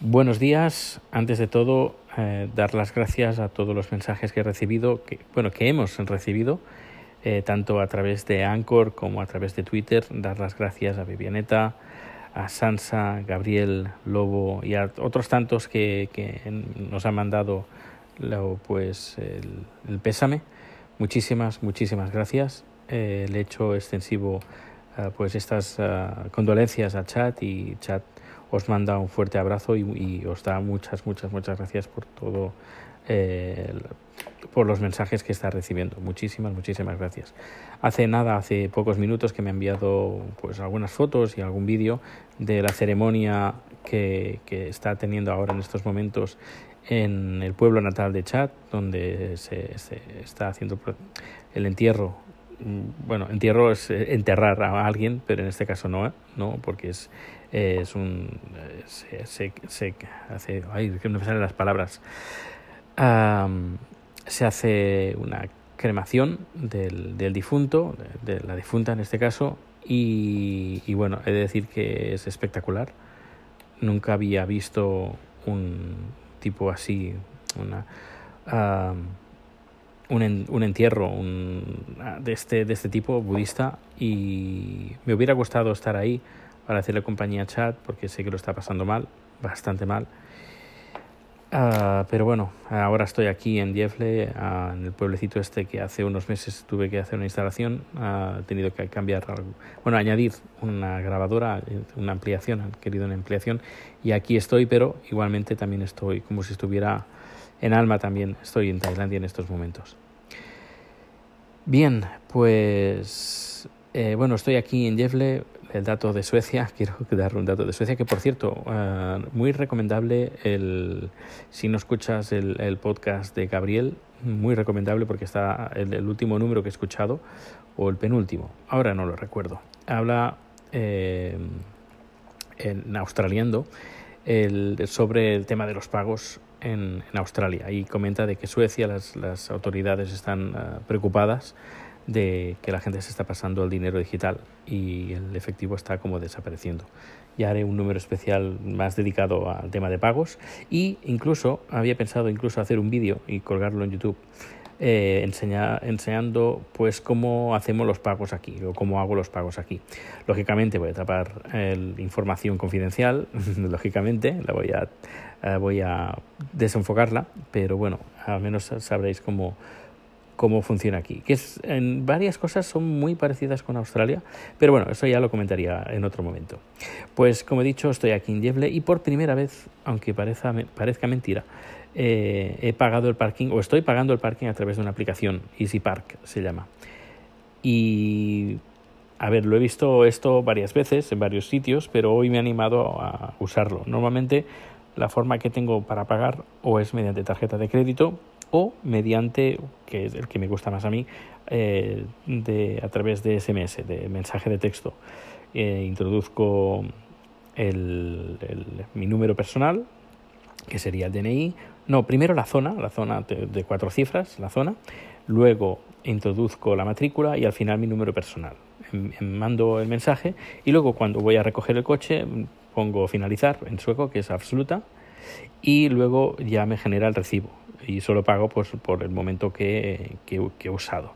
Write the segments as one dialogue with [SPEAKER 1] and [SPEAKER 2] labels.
[SPEAKER 1] Buenos días. Antes de todo, eh, dar las gracias a todos los mensajes que he recibido, que, bueno, que hemos recibido, eh, tanto a través de Anchor como a través de Twitter. Dar las gracias a Vivianeta, a Sansa, Gabriel, Lobo y a otros tantos que, nos han mandado lo, pues, el, pésame. Muchísimas, muchísimas gracias. Eh, le he hecho extensivo pues estas condolencias a Chat y Chat os manda un fuerte abrazo y, os da muchas, muchas, muchas gracias por todo, por los mensajes que está recibiendo. Muchísimas, muchísimas gracias. Hace nada, hace pocos minutos que me ha enviado pues algunas fotos y algún vídeo de la ceremonia que, que está teniendo ahora en estos momentos en el pueblo natal de Chad, donde se, se está haciendo el entierro bueno, entierro es enterrar a alguien, pero en este caso no, ¿eh? no porque es, eh, es un. Se, se, se, hace. Ay, que no me salen las palabras. Um, se hace una cremación del, del difunto, de, la difunta en este caso, y, y, bueno, he de decir que es espectacular. Nunca había visto un tipo así, una. Un, en, un entierro un, de, este, de este tipo budista y me hubiera gustado estar ahí para hacerle compañía a Chad porque sé que lo está pasando mal, bastante mal. Uh, pero bueno, ahora estoy aquí en Diefle, uh, en el pueblecito este que hace unos meses tuve que hacer una instalación, uh, he tenido que cambiar, bueno, añadir una grabadora, una ampliación, han querido una ampliación y aquí estoy, pero igualmente también estoy como si estuviera en alma también estoy en Tailandia en estos momentos. Bien, pues eh, bueno, estoy aquí en Jefle, el dato de Suecia, quiero dar un dato de Suecia, que por cierto, uh, muy recomendable el, si no escuchas el, podcast de Gabriel, muy recomendable porque está el, el, último número que he escuchado, o el penúltimo, ahora no lo recuerdo. Habla eh, en australiano el, sobre el tema de los pagos en, Australia y comenta de que Suecia las, las autoridades están uh, preocupadas de que la gente se está pasando el dinero digital y el efectivo está como desapareciendo. Ya haré un número especial más dedicado al tema de pagos y incluso había pensado incluso hacer un vídeo y colgarlo en YouTube eh, enseña, enseñando pues cómo hacemos los pagos aquí o cómo hago los pagos aquí. Lógicamente voy a tapar el, información confidencial, lógicamente la voy a, uh, voy a desenfocarla, pero bueno, al menos sabréis cómo, cómo funciona aquí. Que en varias cosas son muy parecidas con Australia, pero bueno, eso ya lo comentaría en otro momento. Pues como he dicho, estoy aquí en Yeble y por primera vez, aunque parezca, parezca mentira, eh, he pagado el parking o estoy pagando el parking a través de una aplicación, Easy Park se llama. Y a ver, lo he visto esto varias veces en varios sitios, pero hoy me he animado a usarlo. Normalmente la forma que tengo para pagar o es mediante tarjeta de crédito o mediante, que es el que me gusta más a mí, eh, de, a través de SMS, de mensaje de texto. Eh, introduzco el, el, mi número personal, que sería el DNI. No, primero la zona, la zona de, cuatro cifras, la zona. Luego introduzco la matrícula y al final mi número personal. Mando el mensaje y luego cuando voy a recoger el coche pongo finalizar en sueco, que es absoluta, y luego ya me genera el recibo y solo pago pues, por el momento que, que, he usado.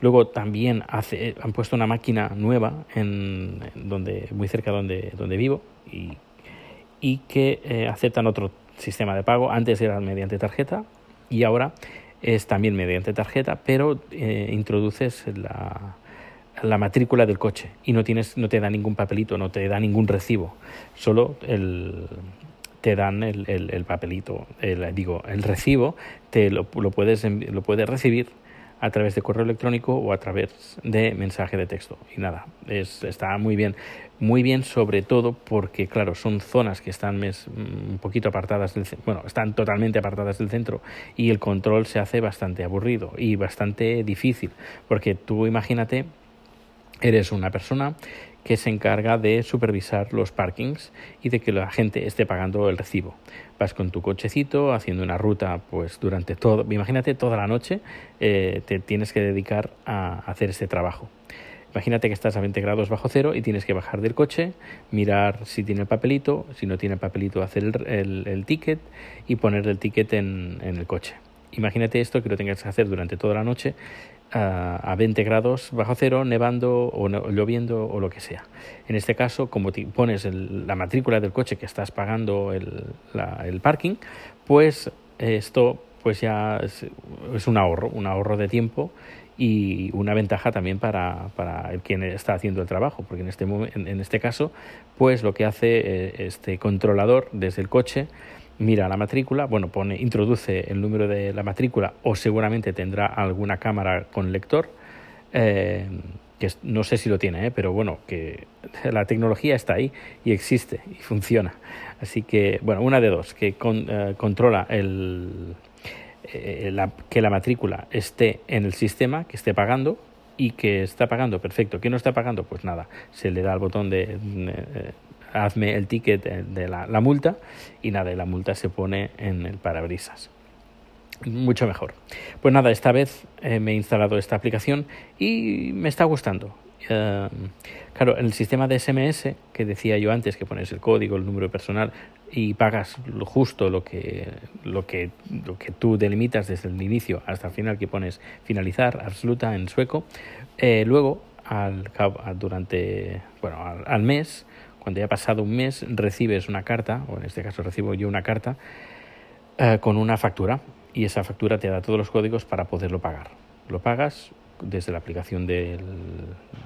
[SPEAKER 1] Luego también hace, han puesto una máquina nueva en, donde, muy cerca de donde, donde vivo y, y que eh, aceptan otro sistema de pago. Antes era mediante tarjeta y ahora es también mediante tarjeta, pero eh, introduces la, la matrícula del coche y no tienes no te da ningún papelito no te da ningún recibo solo el te dan el, el, el papelito el, digo el recibo te lo, lo puedes lo puedes recibir a través de correo electrónico o a través de mensaje de texto. Y nada es, está muy bien. Muy bien sobre todo porque claro son zonas que están mes, un poquito apartadas del bueno están totalmente apartadas del centro y el control se hace bastante aburrido y bastante difícil. Porque tú imagínate Eres una persona que se encarga de supervisar los parkings y de que la gente esté pagando el recibo. Vas con tu cochecito haciendo una ruta, pues durante todo, imagínate toda la noche eh, te tienes que dedicar a hacer este trabajo. Imagínate que estás a 20 grados bajo cero y tienes que bajar del coche, mirar si tiene el papelito, si no tiene el papelito, hacer el, el, ticket y poner el ticket en, en, el coche. Imagínate esto que lo tengas que hacer durante toda la noche a, 20 grados bajo cero, nevando o lloviendo o lo que sea. En este caso, como te pones la matrícula del coche que estás pagando el, el parking, pues esto pues ya es, un ahorro, un ahorro de tiempo y una ventaja también para, el quien está haciendo el trabajo, porque en este, en este caso, pues lo que hace eh, este controlador desde el coche mira la matrícula, bueno, pone, introduce el número de la matrícula o seguramente tendrá alguna cámara con lector, eh, que no sé si lo tiene, eh, pero bueno, que la tecnología está ahí y existe y funciona. Así que, bueno, una de dos, que eh, controla el, que la matrícula esté en el sistema, que esté pagando y que está pagando, perfecto. que no está pagando? Pues nada, se le da el botón de hazme el ticket de la, multa y nada, y la multa se pone en el parabrisas. Mucho mejor. Pues nada, esta vez eh, me he instalado esta aplicación y me está gustando. Uh, claro, el sistema de SMS que decía yo antes, que pones el código, el número personal y pagas lo justo lo que, lo que, lo que tú delimitas desde el inicio hasta el final, que pones finalizar, absoluta en sueco, eh, luego al, durante, bueno, al mes cuando ya pasado un mes, recibes una carta, o en este caso recibo yo una carta, eh, con una factura. Y esa factura te da todos los códigos para poderlo pagar. Lo pagas desde la aplicación del,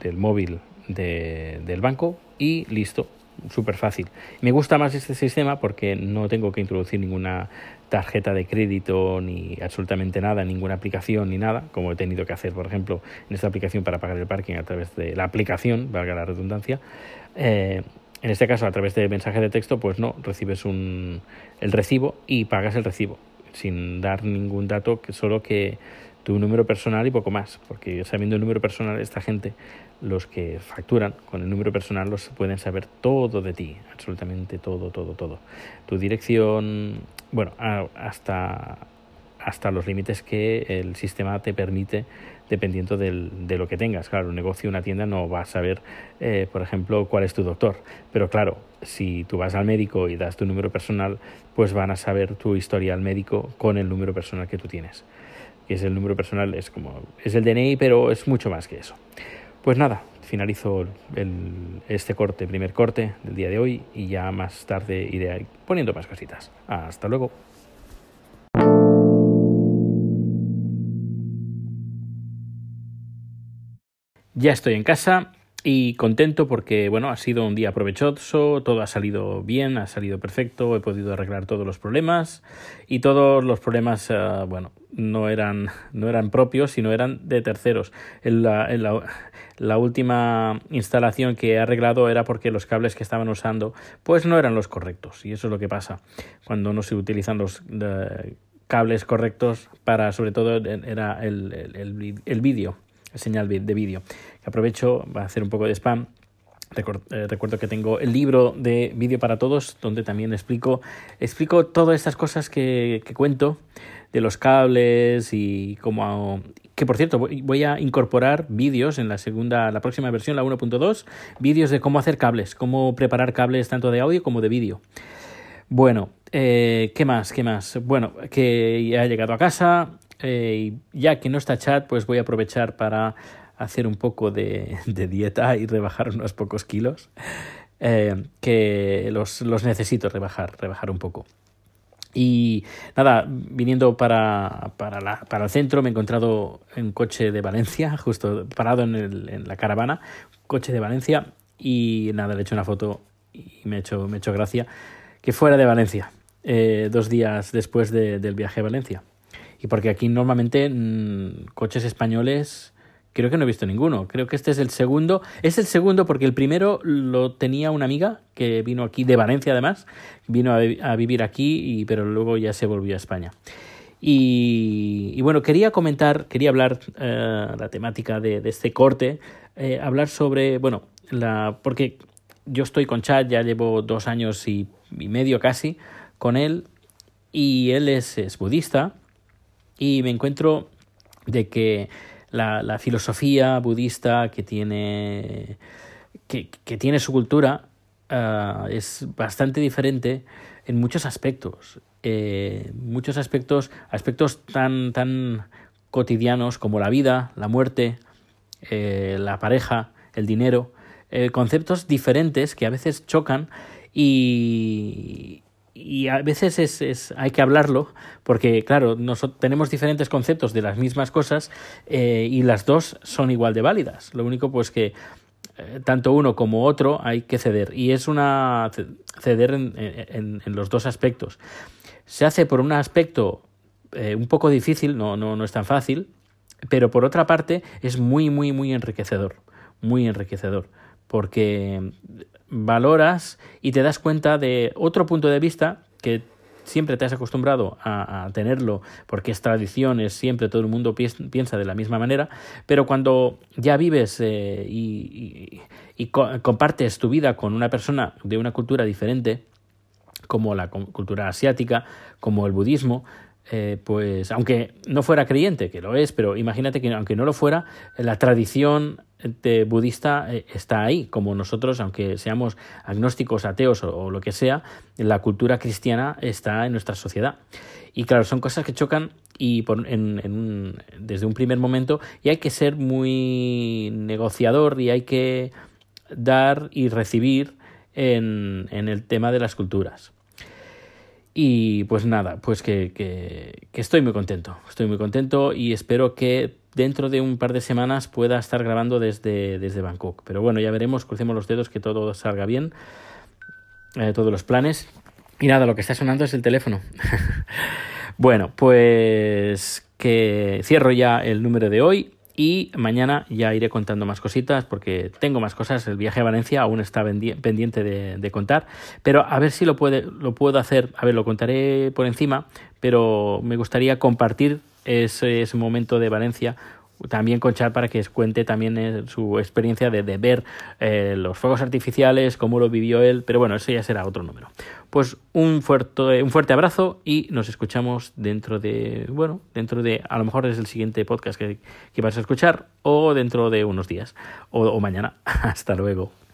[SPEAKER 1] del móvil del banco y listo, súper fácil. Me gusta más este sistema porque no tengo que introducir ninguna tarjeta de crédito ni absolutamente nada, ninguna aplicación ni nada, como he tenido que hacer, por ejemplo, en esta aplicación para pagar el parking a través de la aplicación, valga la redundancia. Eh, en este caso, a través de mensaje de texto, pues no, recibes un, el recibo y pagas el recibo, sin dar ningún dato, solo que tu número personal y poco más, porque sabiendo el número personal, esta gente, los que facturan con el número personal, los pueden saber todo de ti, absolutamente todo, todo, todo. Tu dirección, bueno, hasta, hasta los límites que el sistema te permite dependiendo del, de lo que tengas. Claro, un negocio, una tienda no va a saber, eh, por ejemplo, cuál es tu doctor. Pero claro, si tú vas al médico y das tu número personal, pues van a saber tu historial médico con el número personal que tú tienes. Y es el número personal, es como, es el DNI, pero es mucho más que eso. Pues nada, finalizo este corte, primer corte del día de hoy y ya más tarde iré poniendo más cositas. Hasta luego. Ya estoy en casa y contento porque bueno, ha sido un día provechoso, todo ha salido bien, ha salido perfecto, he podido arreglar todos los problemas y todos los problemas eh, bueno, no eran no eran propios, sino eran de terceros. En la, la, última instalación que he arreglado era porque los cables que estaban usando pues no eran los correctos y eso es lo que pasa cuando no se utilizan los eh, cables correctos para sobre todo era el, el, el vídeo señal de vídeo. Aprovecho, va a hacer un poco de spam. Eh, recuerdo que tengo el libro de vídeo para todos, donde también explico, explico todas estas cosas que, cuento de los cables y cómo que por cierto voy a incorporar vídeos en la segunda la próxima versión la 1.2 vídeos de cómo hacer cables cómo preparar cables tanto de audio como de vídeo bueno eh, qué más qué más bueno que ya he llegado a casa eh, ya que no está chat, pues voy a aprovechar para hacer un poco de, dieta y rebajar unos pocos kilos, eh, que los, los, necesito rebajar, rebajar un poco. Y nada, viniendo para, para, la, para el centro me he encontrado un coche de Valencia, justo parado en, el, en la caravana, coche de Valencia, y nada, le he hecho una foto y me he hecho, me he hecho gracia que fuera de Valencia, eh, dos días después del viaje a Valencia. Y porque aquí normalmente mm, coches españoles creo que no he visto ninguno. Creo que este es el segundo. Es el segundo porque el primero lo tenía una amiga que vino aquí de Valencia además. Vino a, vivir aquí, y, pero luego ya se volvió a España. Y, bueno, quería comentar, quería hablar eh, la temática de, este corte, eh, hablar sobre, bueno, la, porque yo estoy con Chad, ya llevo dos años y, medio casi con él, y él es, es budista, y me encuentro de que la, filosofía budista que tiene, que, tiene su cultura ah, es bastante diferente en muchos aspectos. Eh, muchos aspectos, aspectos tan, tan cotidianos como la vida, la muerte, eh, la pareja, el dinero, eh, conceptos diferentes que a veces chocan y, y a veces es, es, hay que hablarlo porque, claro, nosotros tenemos diferentes conceptos de las mismas cosas eh, y las dos son igual de válidas. Lo único pues que eh, tanto uno como otro hay que ceder y es una ceder en, en, en los dos aspectos. Se hace por un aspecto eh, un poco difícil, no, no, no es tan fácil, pero por otra parte es muy, muy, muy enriquecedor, muy enriquecedor porque valoras y te das cuenta de otro punto de vista que siempre te has acostumbrado a, tenerlo porque es tradición, es siempre todo el mundo piensa de la misma manera, pero cuando ya vives eh, y, compartes tu vida con una persona de una cultura diferente, como la cultura asiática, como el budismo, eh, pues aunque no fuera creyente, que lo es, pero imagínate que aunque no lo fuera, la tradición de budista eh, está ahí, como nosotros, aunque seamos agnósticos, ateos o, lo que sea, la cultura cristiana está en nuestra sociedad. Y claro, son cosas que chocan y desde un primer momento y hay que ser muy negociador y hay que dar y recibir en el tema de las culturas. Y pues nada, pues que, que, estoy muy contento, estoy muy contento y espero que dentro de un par de semanas pueda estar grabando desde, desde Bangkok. Pero bueno, ya veremos, crucemos los dedos que todo salga bien, eh, todos los planes. Y nada, lo que está sonando es el teléfono. bueno, pues que cierro ya el número de hoy y mañana ya iré contando más cositas porque tengo más cosas. El viaje a Valencia aún está pendiente de, contar, pero a ver si lo, puede, lo puedo hacer. A ver, lo contaré por encima, pero me gustaría compartir ese, ese momento de Valencia también con Char para que cuente también eh, su experiencia de, ver eh, los fuegos artificiales, cómo lo vivió él, pero bueno, eso ya será otro número. Pues un fuerte, un fuerte abrazo y nos escuchamos dentro de, bueno, dentro de, a lo mejor es el siguiente podcast que, que vas a escuchar o dentro de unos días o, o mañana. Hasta luego.